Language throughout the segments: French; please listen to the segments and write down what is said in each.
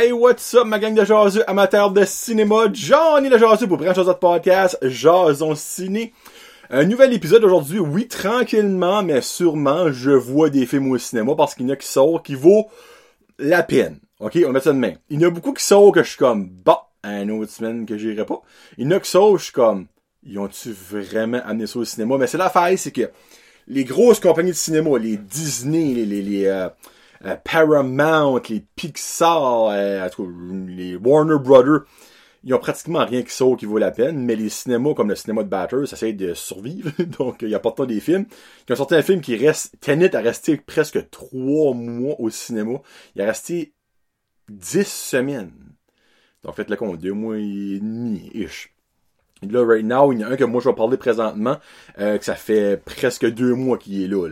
Hey, what's up, ma gang de jaseux amateurs de cinéma? Johnny le jaseux pour Branche de podcast, Jason Ciné. Un nouvel épisode aujourd'hui. Oui, tranquillement, mais sûrement, je vois des films au cinéma parce qu'il y en a qui sortent qui vaut la peine. Ok, on met ça de main. Il y en a beaucoup qui sortent que je suis comme, bah, un autre semaine que j'irai pas. Il y en a qui sortent, je suis comme, ils ont-tu vraiment amené ça au cinéma? Mais c'est l'affaire, c'est que les grosses compagnies de cinéma, les Disney, les euh, euh, Paramount, les Pixar, euh, les Warner Brothers, ils ont pratiquement rien qui sort qui vaut la peine, mais les cinémas comme le cinéma de Batters essayent de survivre, donc il y a pas tant des films. Qui ont sorti un film qui reste, Tenet a resté presque trois mois au cinéma. Il a resté dix semaines. Donc faites le compte, deux mois et demi. Là, right now, il y en a un que moi je vais parler présentement, euh, que ça fait presque deux mois qu'il est là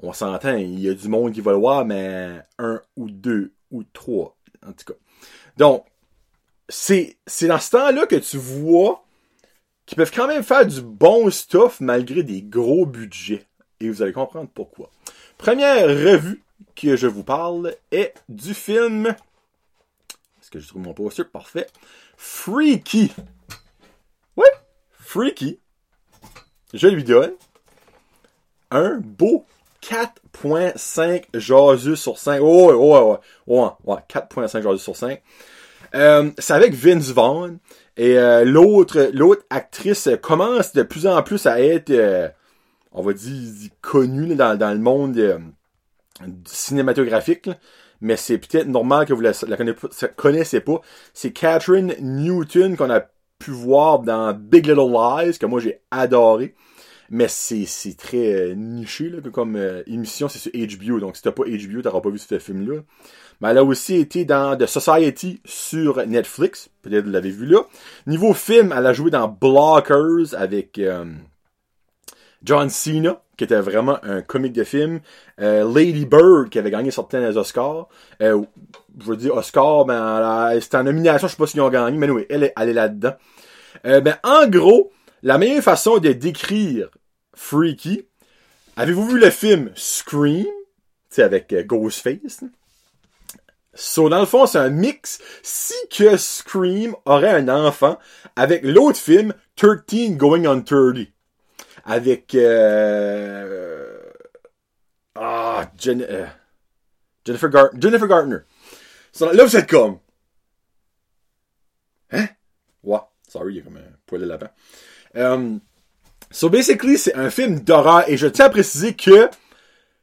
on s'entend, il y a du monde qui va le voir, mais un ou deux ou trois, en tout cas. Donc, c'est, c'est dans ce temps-là que tu vois qu'ils peuvent quand même faire du bon stuff malgré des gros budgets. Et vous allez comprendre pourquoi. Première revue que je vous parle est du film. Est-ce que je trouve mon poster? Parfait? Freaky. Oui, Freaky. Je lui donne un beau 4.5 jaseux sur 5. Oh, ouais, ouais, ouais, ouais, 4.5 jaseux sur 5. Euh, c'est avec Vince Vaughn. Et euh, l'autre l'autre actrice commence de plus en plus à être, euh, on va dire, connue dans, dans le monde euh, cinématographique. Mais c'est peut-être normal que vous la, la connaissez pas. C'est Catherine Newton qu'on a pu voir dans Big Little Lies, que moi j'ai adoré mais c'est très euh, niché là, comme euh, émission, c'est sur HBO. Donc si t'as pas HBO, t'auras pas vu ce film-là. Mais elle a aussi été dans The Society sur Netflix. Peut-être vous l'avez vu là. Niveau film, elle a joué dans Blockers avec euh, John Cena, qui était vraiment un comique de film. Lady Bird, qui avait gagné certains Oscars. je veux dire Oscar, ben c'était en nomination, je sais pas s'ils ont gagné, mais oui, elle est, elle est là-dedans. ben en gros, la meilleure façon de décrire Freaky, avez-vous vu le film Scream? C'est avec euh, Ghostface. So, dans le fond, c'est un mix. Si que Scream aurait un enfant avec l'autre film 13 Going on 30. Avec euh, ah, euh, Jennifer, Gar Jennifer Gartner. Là, vous êtes comme. Hein? Ouais. Sorry, il y a comme un poil de lapin. Um, so basically, c'est un film d'horreur et je tiens à préciser que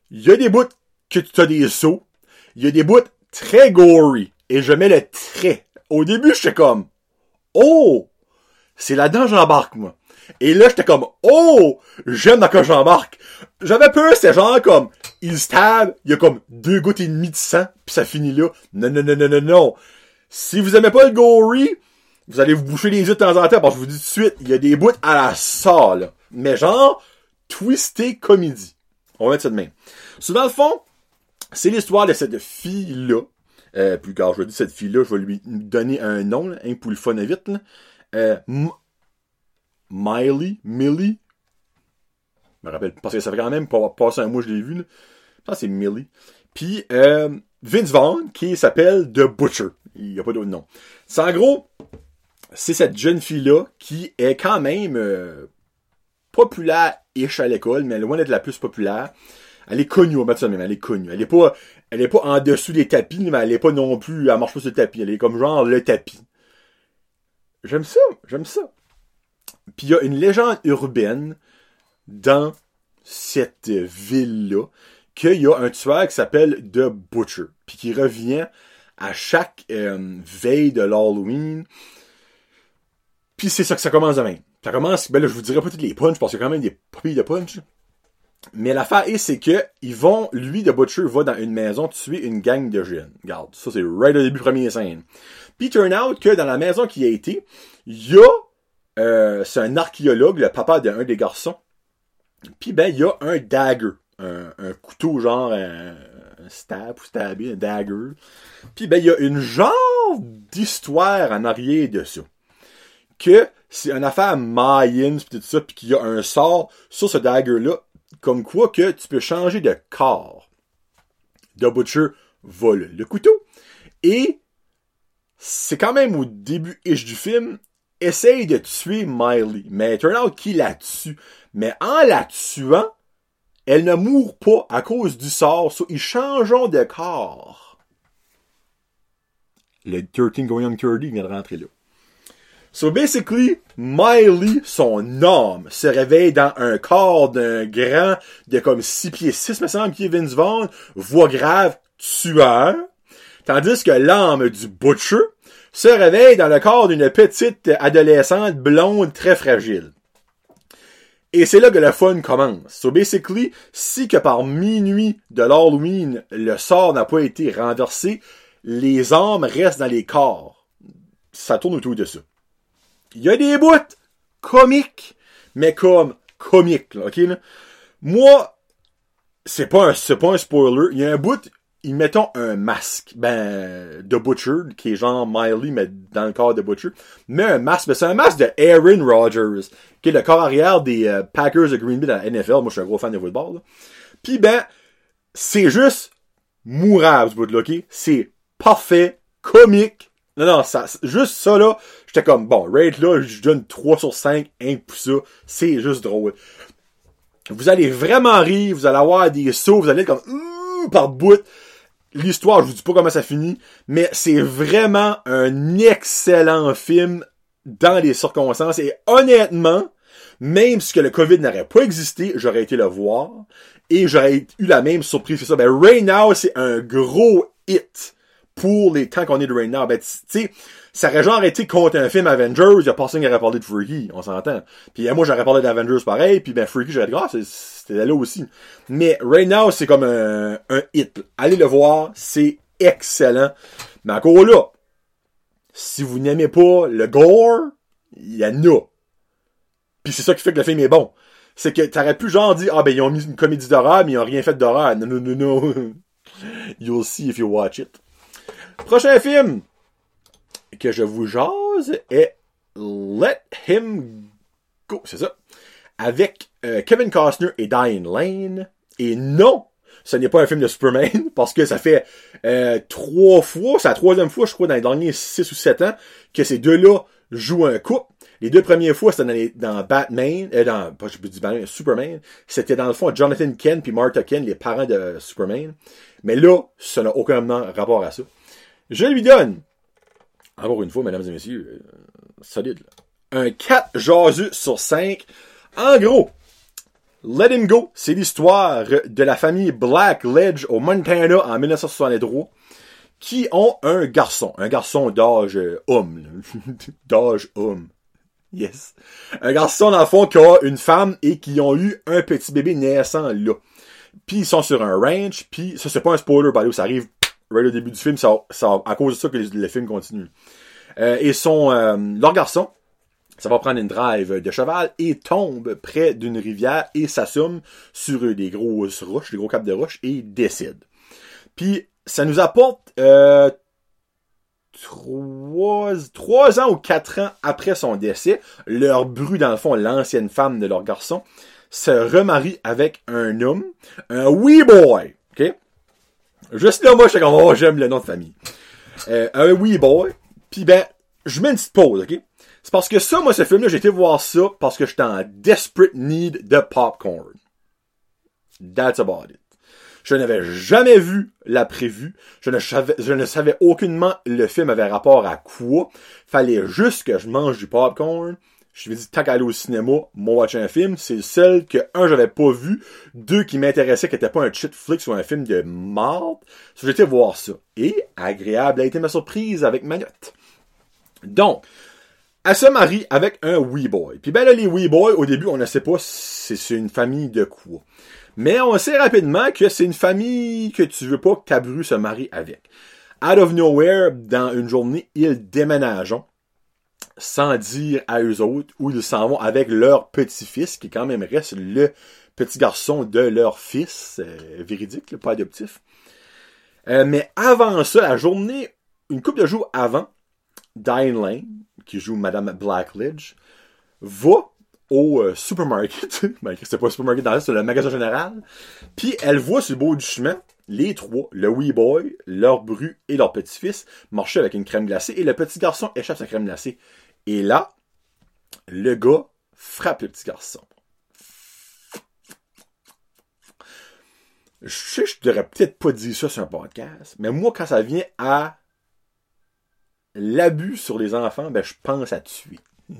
il y a des bouts que tu as des sauts, il y a des bouts très gory et je mets le très. Au début, j'étais comme oh, c'est là-dedans j'embarque moi. Et là, j'étais comme oh, j'aime dans quoi j'embarque. J'avais peur, c'était genre comme il stab, il y a comme deux gouttes et demie de sang, puis ça finit là. Non non non non non non. Si vous aimez pas le gory, vous allez vous boucher les yeux de temps en temps, parce que je vous dis tout de suite, il y a des bouts à la salle. Mais genre, twisté comédie. On va mettre ça de même. Le fond, c'est l'histoire de cette fille-là. Euh, plus car je dire cette fille-là, je vais lui donner un nom, hein, pour le fun vite. Là. Euh, Miley, Millie. Je me rappelle, parce que ça fait quand même pas passer un mois je l'ai vu. Là. Pense c'est Millie. Puis euh, Vince Vaughn, qui s'appelle The Butcher. Il n'y a pas d'autre nom. C'est en gros, c'est cette jeune fille-là qui est quand même euh, populaire-ish à l'école, mais loin d'être la plus populaire. Elle est connue, ça même, elle est connue. Elle est pas, elle est pas en dessous des tapis, mais elle est pas non plus, elle marche pas sur le tapis. Elle est comme genre le tapis. J'aime ça, j'aime ça. Puis il y a une légende urbaine dans cette ville-là qu'il y a un tueur qui s'appelle The Butcher, puis qui revient à chaque euh, veille de l'Halloween puis c'est ça que ça commence demain. Ça commence, ben là, je vous dirais pas toutes les punches, parce qu'il y a quand même des papilles de punch. Mais l'affaire est, c'est que, ils vont, lui, de Butcher, va dans une maison tuer une gang de jeunes. Regarde, ça c'est right au début, première scène. Puis turn out que dans la maison qui a été, il y a, euh, c'est un archéologue, le papa d'un des garçons. Puis ben, il y a un dagger. Un, couteau genre, un, un stab ou stabby, un dagger. Puis ben, il y a une genre d'histoire en arrière de ça que c'est une affaire Mayans pis tout ça, puis qu'il y a un sort sur ce dagger-là, comme quoi que tu peux changer de corps. The Butcher vole le couteau et c'est quand même au début-ish du film, essaye de tuer Miley. Mais turn out qu'il la tue. Mais en la tuant, elle ne mourra pas à cause du sort, so ils changeons de corps. Le 13 going on 30 vient de rentrer là. So basically, Miley, son âme, se réveille dans un corps d'un grand de comme 6 pieds 6, me semble, qui est Vince Vaughn, voix grave, tueur. Tandis que l'âme du Butcher se réveille dans le corps d'une petite adolescente blonde très fragile. Et c'est là que le fun commence. So basically, si que par minuit de l'Halloween, le sort n'a pas été renversé, les âmes restent dans les corps. Ça tourne autour de ça. Il y a des bouts comiques, mais comme comiques, ok? Moi, c'est pas un, c'est pas un spoiler. Il y a un bout, ils mettons un masque, ben, de Butcher, qui est genre Miley, mais dans le corps de Butcher. Mais un masque, mais c'est un masque de Aaron Rodgers, qui est le corps arrière des euh, Packers de Green Bay dans la NFL. Moi, je suis un gros fan de football, là. Puis ben, c'est juste mourable, ce bout-là, ok? C'est parfait, comique. Non, non, ça, juste ça, là, j'étais comme, bon, rate là, je donne 3 sur 5, un pour ça. C'est juste drôle. Vous allez vraiment rire, vous allez avoir des sauts, vous allez être comme, Ouh par bout. L'histoire, je vous dis pas comment ça finit, mais c'est vraiment un excellent film dans les circonstances. Et honnêtement, même si que le COVID n'aurait pas existé, j'aurais été le voir et j'aurais eu la même surprise que ça. Ben, Right Now, c'est un gros hit pour les temps qu'on est de Right Now. Ben, tu sais, ça aurait genre été contre un film Avengers, il y a personne qui aurait parlé de Freaky, on s'entend. Puis moi, j'aurais parlé d'Avengers pareil, puis ben Freaky, j'aurais dit, ah, c'était là aussi. Mais Right Now, c'est comme un, un hit. Allez le voir, c'est excellent. Mais encore là, si vous n'aimez pas le gore, il y en a. Puis c'est ça qui fait que le film est bon. C'est que t'aurais pu genre dire, ah ben ils ont mis une comédie d'horreur, mais ils ont rien fait d'horreur. Non, non, non, non. You'll see if you watch it. Prochain film que je vous jase est Let Him Go. C'est ça. Avec euh, Kevin Costner et Diane Lane. Et non, ce n'est pas un film de Superman, parce que ça fait euh, trois fois, c'est la troisième fois, je crois, dans les derniers six ou sept ans, que ces deux-là jouent un couple. Les deux premières fois, c'était dans, Batman, euh, dans, je Batman, Superman. C'était dans le fond Jonathan Kent puis Martha Kent, les parents de Superman. Mais là, ça n'a aucun rapport à ça. Je lui donne, encore une fois, mesdames et messieurs, euh, solide, un 4 jaseux sur 5. En gros, Let Him Go, c'est l'histoire de la famille Blackledge au Montana en 1963 qui ont un garçon, un garçon d'âge euh, homme, d'âge homme. Yes. Un garçon, dans le fond, qui a une femme et qui ont eu un petit bébé naissant là. Puis ils sont sur un ranch, puis ça c'est pas un spoiler, by ça arrive right au début du film, ça, ça, à cause de ça que le, film continue. Euh, et son, euh, leur garçon, ça va prendre une drive de cheval et tombe près d'une rivière et s'assume sur des grosses roches, des gros caps de roches et décide. Puis ça nous apporte euh, trois, trois ans ou quatre ans après son décès, leur bru dans le fond, l'ancienne femme de leur garçon, se remarie avec un homme, un wee boy, ok? Juste là, moi, j'étais comme, oh, j'aime le nom de famille. Euh, un wee boy, puis ben, je mets une petite pause, ok? C'est parce que ça, moi, ce film-là, j'ai été voir ça parce que j'étais en desperate need de popcorn. That's about it. Je n'avais jamais vu la prévue. Je ne savais, je ne savais aucunement le film avait rapport à quoi. Fallait juste que je mange du popcorn. Je me dit, tant qu'à aller au cinéma, moi, watcher un film, c'est le seul que, un, j'avais pas vu, deux, qui m'intéressait, qui était pas un cheat flick ou un film de marde. So, j'étais voir ça. Et, agréable a été ma surprise avec ma note. Donc, elle se marie avec un wee boy. Puis ben là, les wee boys, au début, on ne sait pas si c'est une famille de quoi. Mais on sait rapidement que c'est une famille que tu veux pas que ta bru se marie avec. Out of nowhere, dans une journée, ils déménagent sans dire à eux autres où ils s'en vont avec leur petit-fils, qui quand même reste le petit garçon de leur fils, euh, véridique, pas adoptif. Euh, mais avant ça, la journée, une couple de jours avant, Diane Lane, qui joue Madame Blackledge, va au euh, supermarket, c'est pas un supermarket dans c'est le magasin général, puis elle voit sur le bord du chemin les trois, le wee boy, leur bru et leur petit-fils, marchaient avec une crème glacée et le petit garçon échappe sa crème glacée. Et là, le gars frappe le petit garçon. Je sais je devrais peut-être pas dire ça sur un podcast, mais moi, quand ça vient à l'abus sur les enfants, ben, je pense à tuer.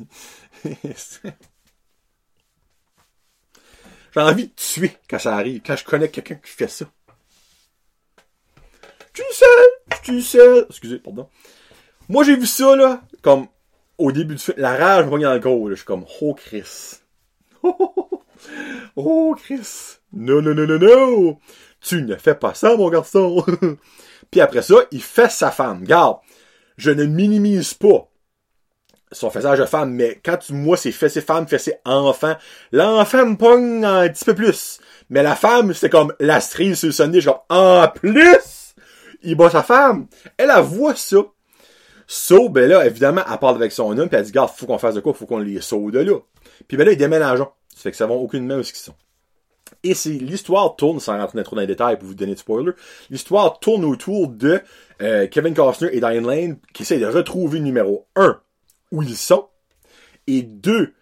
J'ai envie de tuer quand ça arrive, quand je connais quelqu'un qui fait ça. Tu sais, tu sais. Excusez, pardon. Moi, j'ai vu ça, là, comme, au début du film. La rage me dans le corps, Je suis comme, oh, Chris. Oh, Chris. Non, non, non, non, non. Tu ne fais pas ça, mon garçon. Puis après ça, il fait sa femme. Garde, je ne minimise pas son faisage de femme, mais quand tu, moi, c'est fait ses femmes, fait ses enfants, l'enfant me pogne un petit peu plus. Mais la femme, c'est comme la cerise sur le sonnet, genre, en plus, il bat sa femme. Elle, a voit ça. So, ben là, évidemment, elle parle avec son homme, puis elle dit, garde, faut qu'on fasse de quoi, faut qu'on les sauve de là. Puis ben là, ils déménagent. Ça fait que ça va aucune main où ils sont. Et c'est l'histoire tourne, sans rentrer trop dans les détails pour vous donner de spoiler, l'histoire tourne autour de euh, Kevin Costner et Diane Lane qui essayent de retrouver numéro 1 où ils sont, et deux,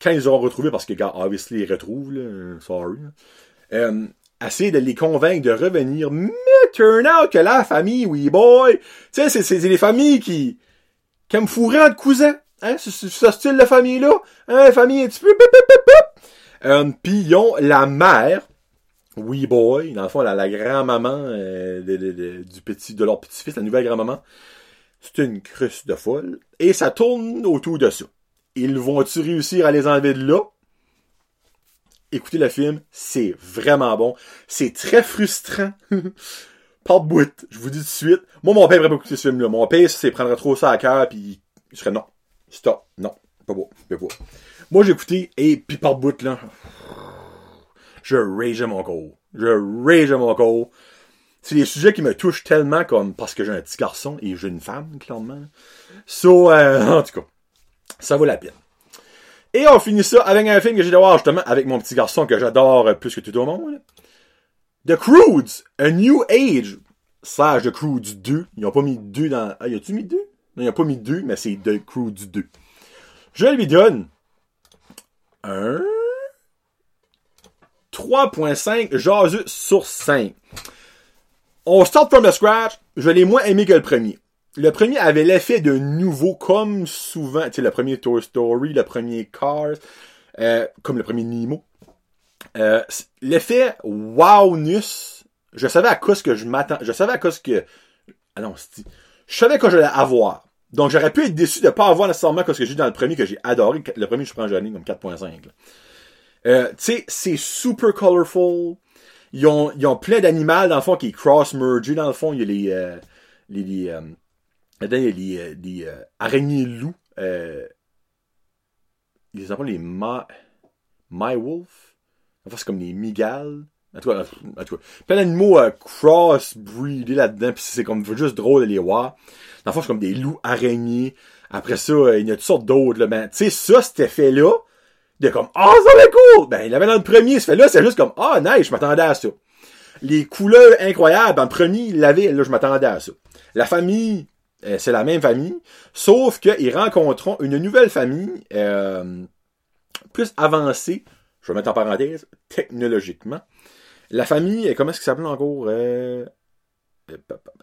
quand ils auront retrouvé, parce que, gars, obviously, ils retrouvent, là, sorry, euh, essayer de les convaincre de revenir, mais turn out que la famille, oui boy, tu sais, c'est les familles qui, qui aiment fourrer entre cousins, hein, c'est ce style de famille-là, hein, famille un petit peu, euh, pis ils ont la mère, oui boy, dans le fond, la, la grand-maman euh, du petit, de leur petit-fils, la nouvelle grand-maman, c'est une cruce de folle. Et ça tourne autour de ça. Ils vont-tu réussir à les enlever de là? Écoutez le film, c'est vraiment bon. C'est très frustrant. Pas de bout, je vous dis tout de suite. Moi, mon père pourrait pas écouter ce film-là. Mon père, c'est prendrait trop ça à cœur, puis il serait non. Stop. Non. Pas beau. Pas beau. Moi, j'ai écouté, et puis par bout, là. Je rage mon corps. Je rage mon corps c'est des sujets qui me touchent tellement comme parce que j'ai un petit garçon et j'ai une femme, clairement. So, euh, en tout cas, ça vaut la peine. Et on finit ça avec un film que j'ai de voir justement avec mon petit garçon que j'adore plus que tout au monde. The Croods, A New Age, slash The Croods 2. Ils ont pas mis 2 dans... Ah, y a-tu mis 2? Non, ils ont pas mis 2, mais c'est The Croods 2. Je lui donne un 3.5 jaseux sur 5 on start from the scratch, je l'ai moins aimé que le premier. Le premier avait l'effet de nouveau, comme souvent, tu sais, le premier Toy Story, le premier Cars, euh, comme le premier Nemo. Euh, l'effet wowness, je savais à quoi ce que je m'attends, je savais à quoi ce que, ah non, je savais que j'allais avoir. Donc j'aurais pu être déçu de pas avoir nécessairement ce que j'ai dans le premier que j'ai adoré. Le premier, je prends Johnny comme 4.5. Euh, tu sais, c'est super colorful ils ont, ils ont plein d'animaux, dans le fond, qui cross-mergés, dans le fond. Il y a les, euh, les, les euh, il y a les, euh, euh, araignées loups, euh, ils appellent les ma, my wolf. Enfin, c'est comme les migales. En tout cas, en tout cas plein d'animaux euh, cross-breedés là-dedans, puis c'est comme juste drôle de les voir. Dans le c'est comme des loups araignées. Après ça, il y a toutes sortes d'autres, là. Ben, tu sais, ça, cet effet-là, de comme ah oh, ça va cool ben il avait dans le premier ce fait là c'est juste comme ah oh, nice je m'attendais à ça les couleurs incroyables en premier il l'avait là je m'attendais à ça la famille euh, c'est la même famille sauf qu'ils rencontreront une nouvelle famille euh, plus avancée je vais mettre en parenthèse technologiquement. La famille comment est-ce qu'il s'appelle encore euh,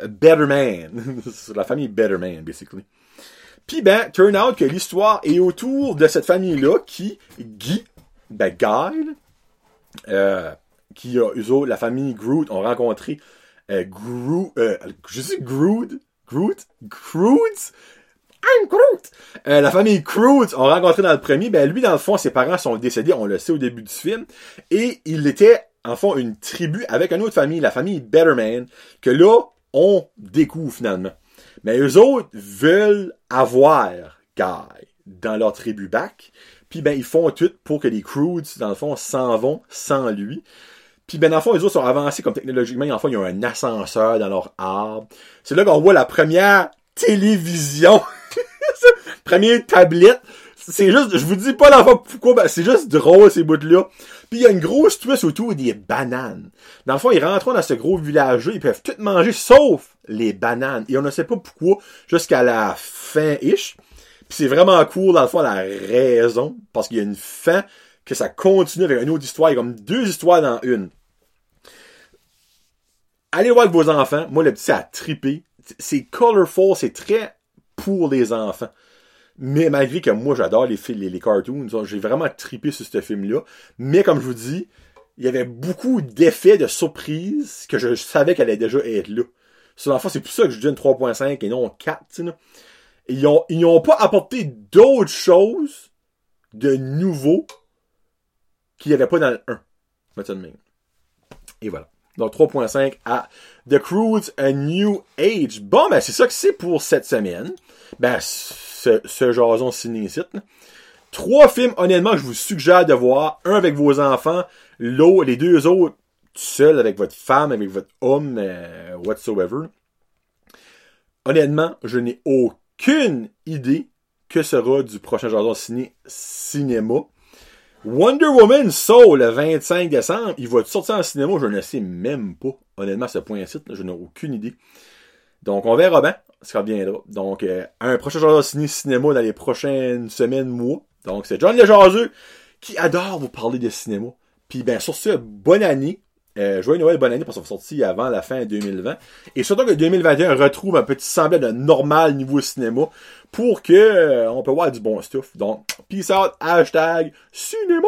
Better Man la famille Better Man basically. Puis ben, turn out que l'histoire est autour de cette famille-là qui, Guy, ben Guy, euh, qui a, la famille Groot ont rencontré euh, Groot, euh, je sais Groot, Groot, Groot, I'm Groot! Euh, la famille Groot ont rencontré dans le premier, ben lui, dans le fond, ses parents sont décédés, on le sait au début du film, et il était, en fond, une tribu avec une autre famille, la famille Betterman, que là, on découvre finalement. Mais eux autres veulent avoir Guy dans leur tribu back. Puis ben ils font tout pour que les Croods, dans le fond, s'en vont sans lui. Puis ben le fond, les autres sont avancés comme technologiquement. En fond, ils ont un ascenseur dans leur arbre. C'est là qu'on voit la première télévision. première tablette. c'est juste, je vous dis pas la fois pourquoi, ben, c'est juste drôle, ces bouts-là. Puis il y a une grosse twist autour des bananes. Dans le fond, ils rentrent dans ce gros village-là, ils peuvent tout manger, sauf les bananes. Et on ne sait pas pourquoi, jusqu'à la fin-ish. Puis c'est vraiment cool, dans le fond, la raison, parce qu'il y a une fin, que ça continue avec une autre histoire, il y a comme deux histoires dans une. Allez voir avec vos enfants. Moi, le petit, a trippé. C'est colorful, c'est très pour les enfants. Mais malgré que moi, j'adore les, les, les cartoons, j'ai vraiment trippé sur ce film-là. Mais comme je vous dis, il y avait beaucoup d'effets de surprise que je savais qu'elle allait déjà être là. Sur l'enfant, c'est pour ça que je dis une 3.5 et non 4. Ils ont, ils n'ont pas apporté d'autres choses de nouveau qu'il n'y avait pas dans le 1. Et voilà. Donc 3.5 à The Cruise A New Age. Bon, ben c'est ça que c'est pour cette semaine. Ben, ce, ce jason ciné Trois films, honnêtement, que je vous suggère de voir. Un avec vos enfants, les deux autres, seul avec votre femme, avec votre homme, euh, whatsoever. Honnêtement, je n'ai aucune idée que sera du prochain jason ciné cinéma. Wonder Woman Soul le 25 décembre. Il va sortir en cinéma, je ne sais même pas. Honnêtement, ce point-ci, je n'ai aucune idée. Donc, on verra bien ce reviendra. Donc, euh, un prochain genre de cinéma dans les prochaines semaines, mois. Donc, c'est John Lejarzeux qui adore vous parler de cinéma. Puis, ben, sur ce, bonne année. Euh, joyeux Noël, bonne année, parce qu'on va sortir avant la fin 2020. Et surtout que 2021 retrouve un petit semblant de normal niveau cinéma pour que euh, on peut voir du bon stuff. Donc, peace out, hashtag cinéma!